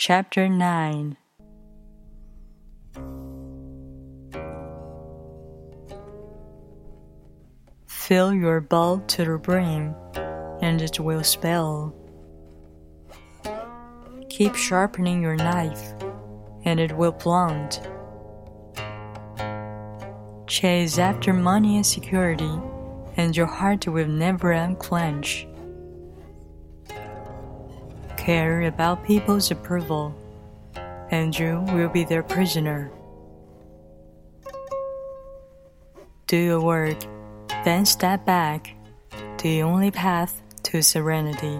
Chapter 9 Fill your bowl to the brim, and it will spill. Keep sharpening your knife, and it will blunt. Chase after money and security, and your heart will never unclench. Care about people's approval, and you will be their prisoner. Do your work, then step back, to the only path to serenity.